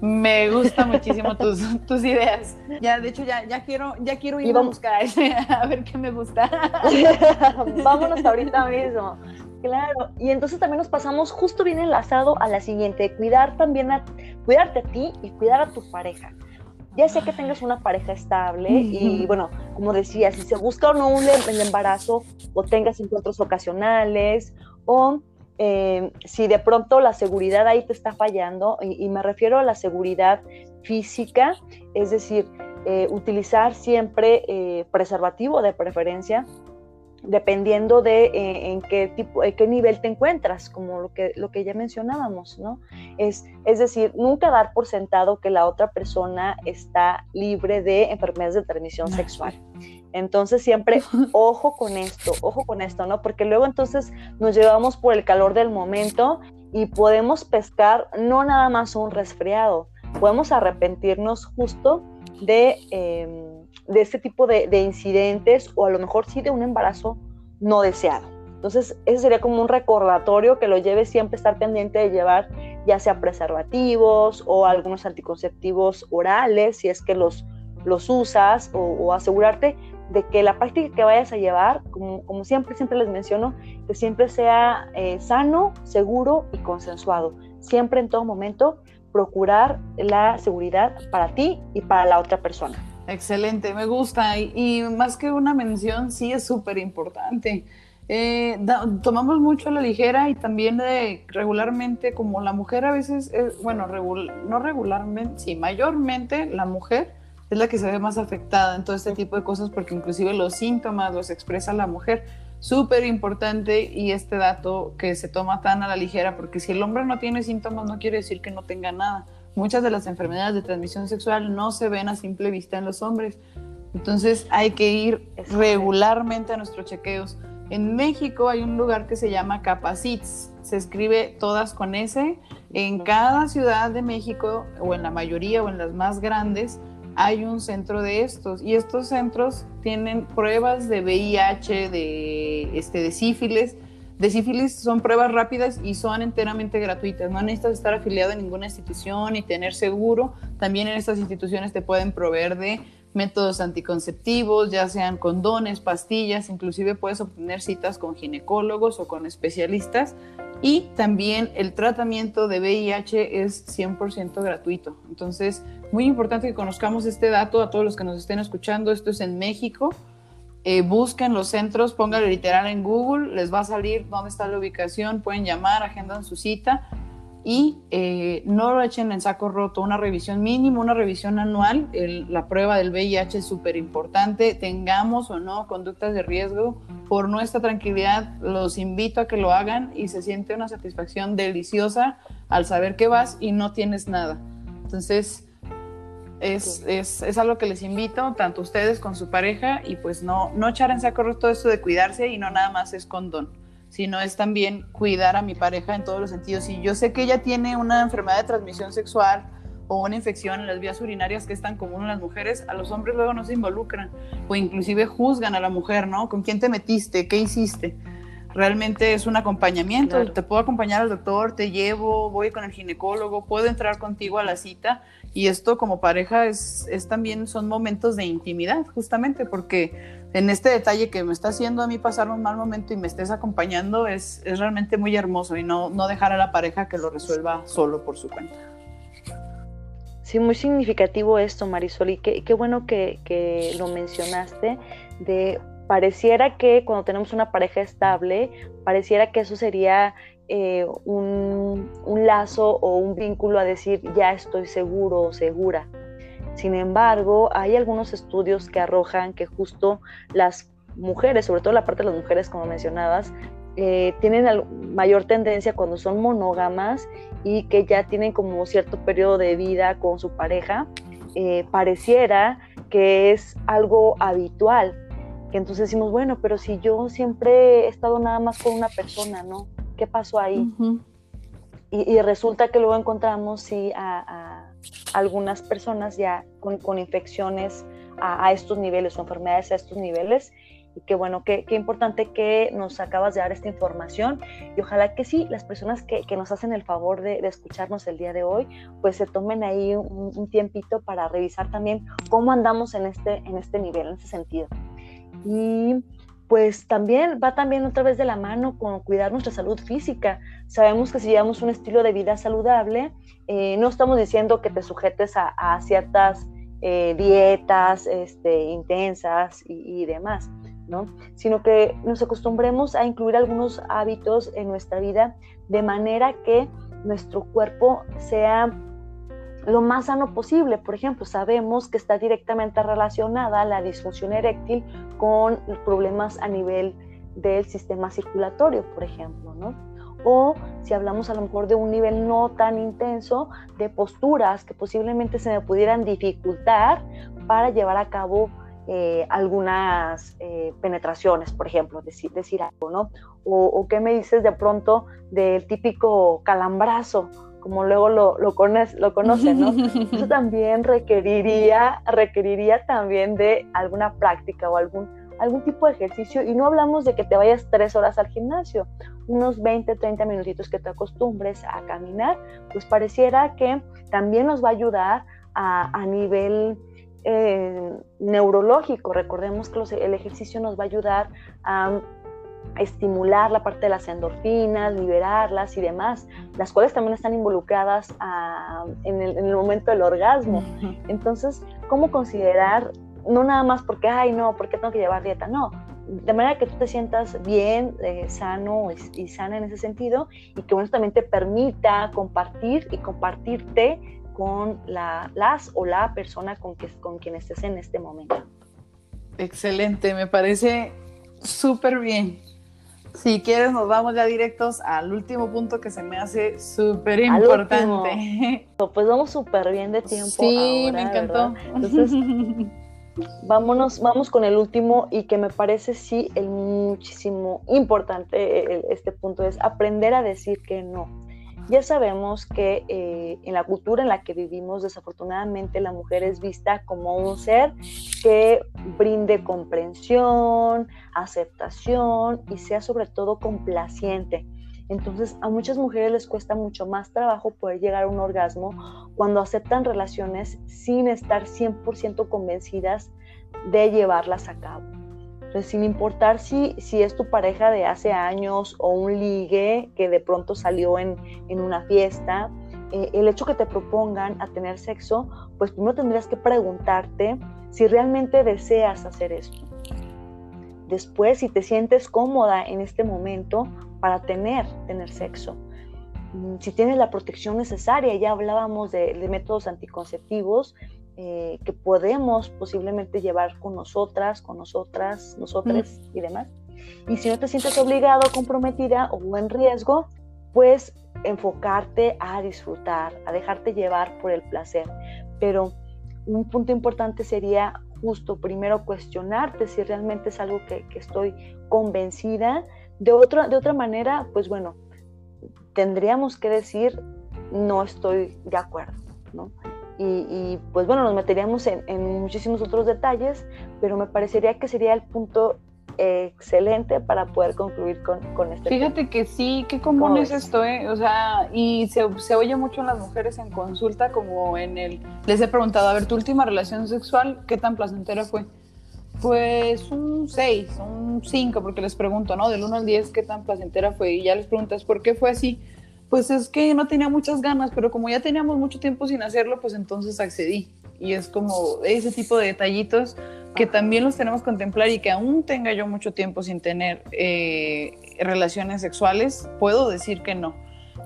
me gusta muchísimo tus, tus ideas. Ya, de hecho, ya, ya quiero, ya quiero ir a buscar a ver qué me gusta. Vámonos ahorita mismo. Claro, y entonces también nos pasamos justo bien enlazado a la siguiente, cuidar también a, cuidarte a ti y cuidar a tu pareja. Ya sea que tengas una pareja estable y bueno, como decía, si se busca o no un el embarazo o tengas encuentros ocasionales o eh, si de pronto la seguridad ahí te está fallando, y, me refiero a la seguridad física, es decir, eh, utilizar siempre eh, preservativo de preferencia, dependiendo de eh, en qué tipo, en qué nivel te encuentras, como lo que, lo que ya mencionábamos, ¿no? Es, es decir, nunca dar por sentado que la otra persona está libre de enfermedades de transmisión sexual. Entonces siempre, ojo con esto, ojo con esto, ¿no? Porque luego entonces nos llevamos por el calor del momento y podemos pescar no nada más un resfriado, podemos arrepentirnos justo de... Em, de este tipo de, incidentes o a lo mejor sí de un embarazo no deseado. Entonces, ese sería como un recordatorio que lo lleve siempre estar pendiente de llevar ya sea preservativos o algunos anticonceptivos orales, si es que los, los usas, o, asegurarte de que la práctica que vayas a llevar, como, como siempre, siempre les menciono, que siempre sea eh, sano, seguro y consensuado. Siempre en todo momento procurar la seguridad para ti y para la otra persona. Excelente, me gusta. Y, más que una mención, sí es súper importante. Eh, tomamos mucho a la ligera y también regularmente, como la mujer a veces, bueno, no regularmente, sí, mayormente la mujer es la que se ve más afectada en todo este tipo de cosas porque inclusive los síntomas los expresa la mujer. Súper importante y este dato que se toma tan a la ligera porque si el hombre no tiene síntomas no quiere decir que no tenga nada muchas de las enfermedades de transmisión sexual no se ven a simple vista en los hombres. Entonces hay que ir regularmente a nuestros chequeos. En México hay un lugar que se llama Capacits, se escribe todas con S. En cada ciudad de México, o en la mayoría, o en las más grandes, hay un centro de estos. Y estos centros tienen pruebas de VIH, de, este, de sífilis, de sífilis son pruebas rápidas y son enteramente gratuitas. No necesitas estar afiliado a ninguna institución y tener seguro. También en estas instituciones te pueden proveer de métodos anticonceptivos, ya sean condones, pastillas, inclusive puedes obtener citas con ginecólogos o con especialistas. Y también el tratamiento de VIH es 100% gratuito. Entonces, muy importante que conozcamos este dato a todos los que nos estén escuchando. Esto es en México eh, busquen los centros, pónganlo literal en Google, les va a salir dónde está la ubicación, pueden llamar, agendan su cita y eh, no lo echen en saco roto, una revisión mínima, una revisión anual, la prueba del VIH es súper importante, tengamos o no conductas de riesgo, por nuestra tranquilidad los invito a que lo hagan y se siente una satisfacción deliciosa al saber que vas y no tienes nada. Entonces, es, es, es, algo que les invito, tanto ustedes con su pareja, y pues no, no echar en saco todo esto de cuidarse y no nada más es condón, sino es también cuidar a mi pareja en todos los sentidos. Si yo sé que ella tiene una enfermedad de transmisión sexual o una infección en las vías urinarias que es tan común en las mujeres, a los hombres luego no se involucran o inclusive juzgan a la mujer, ¿no? ¿Con quién te metiste? ¿Qué hiciste? realmente es un acompañamiento. Te puedo acompañar al doctor, te llevo, voy con el ginecólogo, puedo entrar contigo a la cita y esto como pareja es, es también son momentos de intimidad, justamente porque en este detalle que me está haciendo a mí pasar un mal momento y me estés acompañando es, es realmente muy hermoso y no, no dejar a la pareja que lo resuelva solo por su cuenta. Sí, muy significativo esto, Marisol, y qué, qué bueno que, que, lo mencionaste, de pareciera que cuando tenemos una pareja estable, pareciera que eso sería eh, un, lazo o un vínculo a decir, ya estoy seguro o segura. Sin embargo, hay algunos estudios que arrojan que justo las mujeres, sobre todo la parte de las mujeres, como mencionabas, eh, tienen mayor tendencia cuando son monógamas y que ya tienen como cierto periodo de vida con su pareja, eh, pareciera que es algo habitual. Que entonces decimos, bueno, pero si yo siempre he estado nada más con una persona, ¿no? ¿Qué pasó ahí? y, resulta que luego encontramos, sí, a, algunas personas ya con, infecciones a, a, estos niveles o enfermedades a estos niveles y qué bueno, qué, qué, importante que nos acabas de dar esta información y ojalá que sí, las personas que, que nos hacen el favor de, de, escucharnos el día de hoy, pues se tomen ahí un, un, tiempito para revisar también cómo andamos en este, en este nivel, en ese sentido. Y pues también va también otra vez de la mano con cuidar nuestra salud física. Sabemos que si llevamos un estilo de vida saludable, eh, no estamos diciendo que te sujetes a, ciertas eh, dietas este, intensas y, y demás Sino que nos acostumbremos a incluir algunos hábitos en nuestra vida de manera que nuestro cuerpo sea lo más sano posible. Por ejemplo, sabemos que está directamente relacionada la disfunción eréctil con problemas a nivel del sistema circulatorio, por ejemplo, O si hablamos a lo mejor de un nivel no tan intenso de posturas que posiblemente se me pudieran dificultar para llevar a cabo eh, algunas eh, penetraciones, por ejemplo, decir, decir algo, ¿no? O, qué me dices de pronto del típico calambrazo, como luego lo, lo, lo conocen, ¿no? Eso también requeriría, requeriría también de alguna práctica o algún, algún tipo de ejercicio. Y no hablamos de que te vayas tres horas al gimnasio, unos 20, 30 minutitos que te acostumbres a caminar, pues pareciera que también nos va a ayudar a, a nivel eh, neurológico. Recordemos que el ejercicio nos va a ayudar a estimular la parte de las endorfinas, liberarlas y demás, las cuales también están involucradas en, el, momento del orgasmo. Entonces, ¿cómo considerar, no nada más porque, ay, no, porque tengo que llevar dieta? No, de manera que tú te sientas bien, eh, sano y, sana en ese sentido y que bueno, también te permita compartir y compartirte con la, las o la persona con, que, con quien estés en este momento. Excelente, me parece súper bien. Si quieres, nos vamos ya directos al último punto que se me hace súper importante. Pues vamos súper bien de tiempo. Sí, me encantó. Entonces, vámonos, vamos con el último y que me parece sí el muchísimo importante este punto es aprender a decir que no. Ya sabemos que eh, en la cultura en la que vivimos, desafortunadamente, la mujer es vista como un ser que brinde comprensión, aceptación y sea sobre todo complaciente. Entonces, a muchas mujeres les cuesta mucho más trabajo poder llegar a un orgasmo cuando aceptan relaciones sin estar 100% convencidas de llevarlas a cabo sin importar si, si es tu pareja de hace años o un ligue que de pronto salió en, una fiesta, eh, el hecho que te propongan a tener sexo, pues primero tendrías que preguntarte si realmente deseas hacer esto. Después, si te sientes cómoda en este momento para tener, tener sexo. Mm, si tienes la protección necesaria, ya hablábamos de métodos anticonceptivos, eh, que podemos posiblemente llevar con nosotras, con nosotras, nosotras y demás. Y si no te sientes obligado, comprometida o en riesgo, pues enfocarte a disfrutar, a dejarte llevar por el placer. Pero un punto importante sería justo primero cuestionarte si realmente es algo que, que estoy convencida. De otra, de otra manera, pues bueno, tendríamos que decir no estoy de acuerdo, ¿no? Y, pues bueno, nos meteríamos en, muchísimos otros detalles, pero me parecería que sería el punto excelente para poder concluir con, con este Fíjate que sí, qué común es esto, ¿eh? O sea, y se, se, oye mucho en las mujeres en consulta, como en el... Les he preguntado, a ver, tu última relación sexual, ¿qué tan placentera fue? Pues un 6, un 5, porque les pregunto, ¿no? Del 1 al 10, ¿qué tan placentera fue? Y ya les preguntas, ¿por qué fue así? Pues es que no tenía muchas ganas, pero como ya teníamos mucho tiempo sin hacerlo, pues entonces accedí. Y es como ese tipo de detallitos que también los tenemos que contemplar y que aún tenga yo mucho tiempo sin tener eh, relaciones sexuales, puedo decir que no.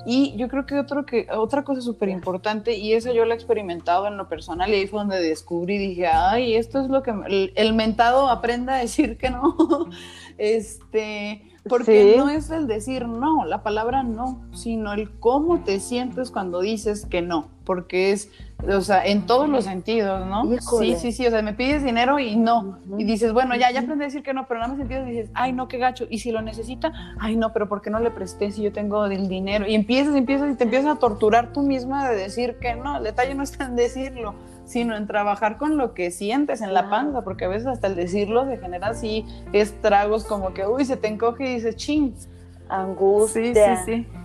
Y yo creo que, otro que otra cosa súper importante, y eso yo lo he experimentado en lo personal, y ahí fue donde descubrí, dije, ay, esto es lo que el, mentado aprenda a decir que no. este, porque no es el decir no, la palabra no, sino el cómo te sientes cuando dices que no, porque es o sea, en todos los sentidos, ¿no? Sí, sí, sí, o sea, me pides dinero y no. Y dices, bueno, ya, ya aprendí a decir que no, pero no me sentido dices, ay, no, qué gacho. Y si lo necesita, ay, no, pero ¿por qué no le presté si yo tengo el dinero? Y empiezas, empiezas y te empiezas a torturar tú misma de decir que no. El detalle no está en decirlo, sino en trabajar con lo que sientes en la panza, porque a veces hasta el decirlo se genera así estragos como que, uy, se te encoge y dices, ching. Angustia. Sí, sí, sí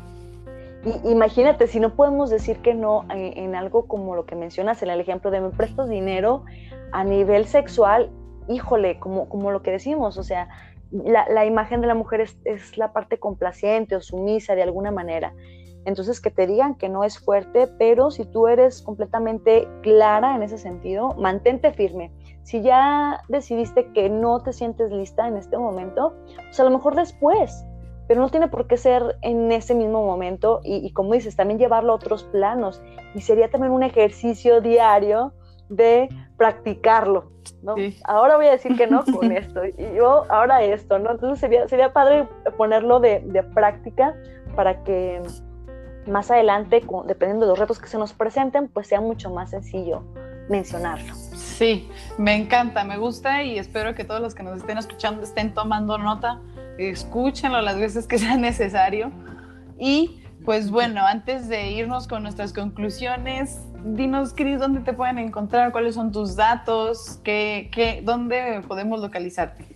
imagínate, si no podemos decir que no en, algo como lo que mencionas, en el ejemplo de me prestas dinero a nivel sexual, híjole, como, como lo que decimos, o sea, la, imagen de la mujer es, la parte complaciente o sumisa de alguna manera. Entonces, que te digan que no es fuerte, pero si tú eres completamente clara en ese sentido, mantente firme. Si ya decidiste que no te sientes lista en este momento, pues a lo mejor después, pero no tiene por qué ser en ese mismo momento y, como dices, también llevarlo a otros planos y sería también un ejercicio diario de practicarlo, ¿no? Ahora voy a decir que no con esto y yo ahora esto, ¿no? Entonces sería, sería padre ponerlo de, de práctica para que más adelante, dependiendo de los retos que se nos presenten, pues sea mucho más sencillo mencionarlo. Sí, me encanta, me gusta y espero que todos los que nos estén escuchando estén tomando nota escúchenlo las veces que sea necesario. Y pues bueno, antes de irnos con nuestras conclusiones, dinos, Cris, ¿dónde te pueden encontrar? ¿Cuáles son tus datos? ¿Qué, qué, ¿Dónde podemos localizarte?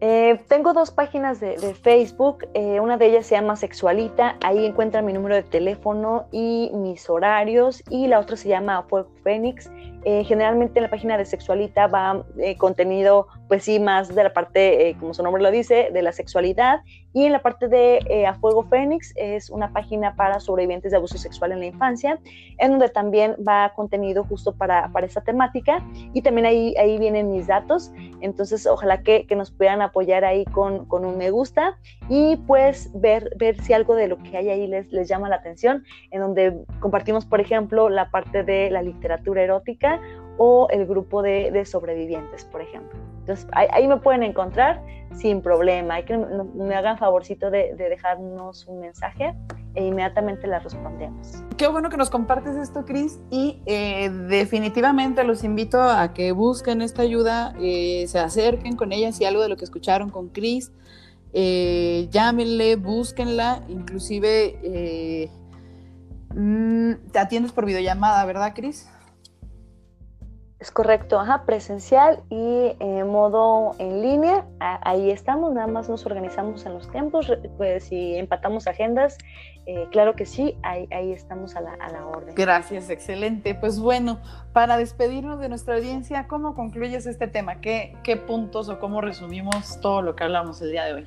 Eh, tengo dos páginas de, Facebook, eh, una de ellas se llama Sexualita, ahí encuentran mi número de teléfono y mis horarios, y la otra se llama Fuego Fénix. Eh, generalmente en la página de Sexualita va contenido, pues sí, más de la parte, como su nombre lo dice, de la sexualidad, y en la parte de A Fuego Fénix es una página para sobrevivientes de abuso sexual en la infancia, en donde también va contenido justo para, para esa temática, y también ahí, ahí vienen mis datos, entonces ojalá que, que nos puedan apoyar ahí con, con, un me gusta. Y pues ver, ver si algo de lo que hay ahí les, les llama la atención, en donde compartimos, por ejemplo, la parte de la literatura erótica o el grupo de, sobrevivientes, por ejemplo. Entonces, ahí, me pueden encontrar sin problema. Hay que me hagan favorcito de, de dejarnos un mensaje e inmediatamente la respondemos. Qué bueno que nos compartes esto, Cris, y eh, definitivamente los invito a que busquen esta ayuda, eh, se acerquen con ella si algo de lo que escucharon con Cris, eh, llámenle, búsquenla, inclusive mm, te atiendes por videollamada, ¿verdad, Cris? Es correcto, ajá, presencial y en modo en línea. Ahí estamos, nada más nos organizamos en los tiempos, pues si empatamos agendas, eh, claro que sí, ahí, ahí estamos a la, a la, orden. Gracias, excelente. Pues bueno, para despedirnos de nuestra audiencia, ¿cómo concluyes este tema? ¿Qué, qué puntos o cómo resumimos todo lo que hablamos el día de hoy?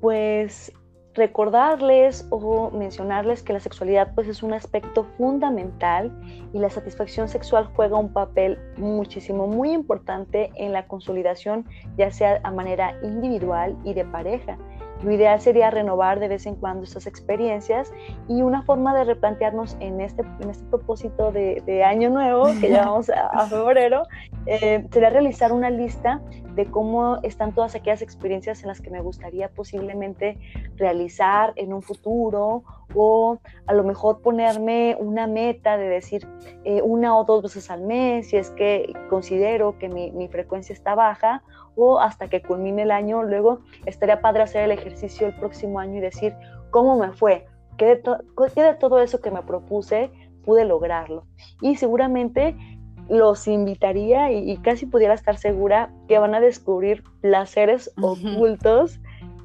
Pues recordarles o mencionarles que la sexualidad pues es un aspecto fundamental y la satisfacción sexual juega un papel muchísimo muy importante en la consolidación ya sea a manera individual y de pareja lo ideal sería renovar de vez en cuando estas experiencias y una forma de replantearnos en este, en este propósito de, año nuevo, que ya vamos a, febrero, eh, sería realizar una lista de cómo están todas aquellas experiencias en las que me gustaría posiblemente realizar en un futuro o a lo mejor ponerme una meta de decir eh, una o dos veces al mes si es que considero que mi frecuencia está baja o hasta que culmine el año. Luego estaría padre hacer el ejercicio el próximo año y decir cómo me fue, qué de, todo eso que me propuse pude lograrlo. Y seguramente los invitaría y, casi pudiera estar segura que van a descubrir placeres ocultos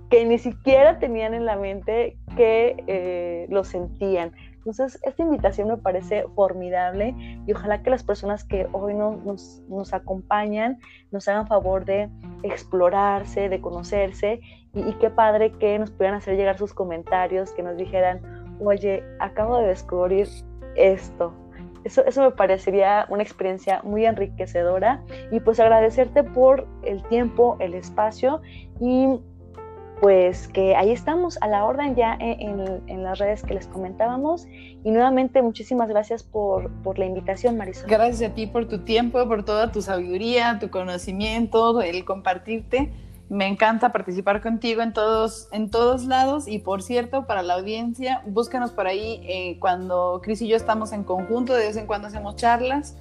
que ni siquiera tenían en la mente que eh, lo sentían. Entonces, esta invitación me parece formidable y ojalá que las personas que hoy nos, acompañan nos hagan favor de explorarse, de conocerse y, y, qué padre que nos pudieran hacer llegar sus comentarios, que nos dijeran, oye, acabo de descubrir esto. Eso, eso me parecería una experiencia muy enriquecedora y pues agradecerte por el tiempo, el espacio y pues que ahí estamos a la orden ya en, las redes que les comentábamos. Y nuevamente muchísimas gracias por, por, la invitación, Marisol. Gracias a ti por tu tiempo, por toda tu sabiduría, tu conocimiento, el compartirte. Me encanta participar contigo en todos, en todos lados. Y por cierto, para la audiencia, búscanos por ahí eh, cuando Cris y yo estamos en conjunto, de vez en cuando hacemos charlas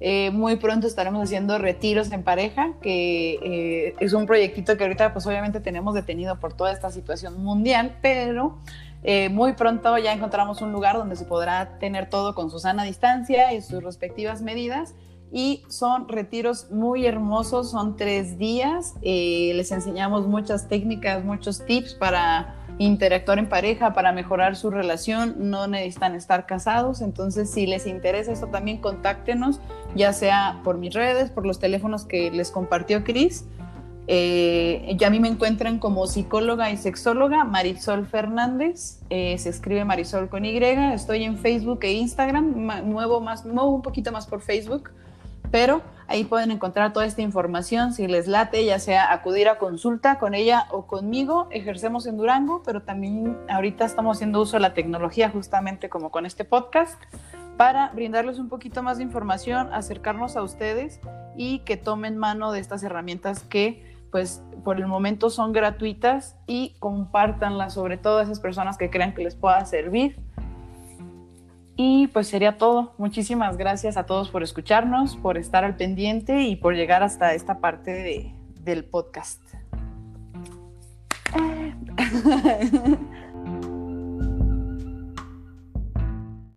eh, muy pronto estaremos haciendo retiros en pareja, que eh, es un proyectito que ahorita pues obviamente tenemos detenido por toda esta situación mundial, pero eh, muy pronto ya encontramos un lugar donde se podrá tener todo con su sana distancia y sus respectivas medidas. Y son retiros muy hermosos, son tres días. les enseñamos muchas técnicas, muchos tips para interactuar en pareja para mejorar su relación, no necesitan estar casados, entonces si les interesa esto también contáctenos, ya sea por mis redes, por los teléfonos que les compartió Cris. Eh, ya a mí me encuentran como psicóloga y sexóloga Marisol Fernández, eh, se escribe Marisol con Y, estoy en Facebook e Instagram, nuevo más, muevo un poquito más por Facebook, pero Ahí pueden encontrar toda esta información si les late, ya sea acudir a consulta con ella o conmigo. Ejercemos en Durango, pero también ahorita estamos haciendo uso de la tecnología justamente como con este podcast para brindarles un poquito más de información, acercarnos a ustedes y que tomen mano de estas herramientas que pues por el momento son gratuitas y compártanlas sobre todo a esas personas que crean que les pueda servir y pues sería todo. Muchísimas gracias a todos por escucharnos, por estar al pendiente y por llegar hasta esta parte de, del podcast.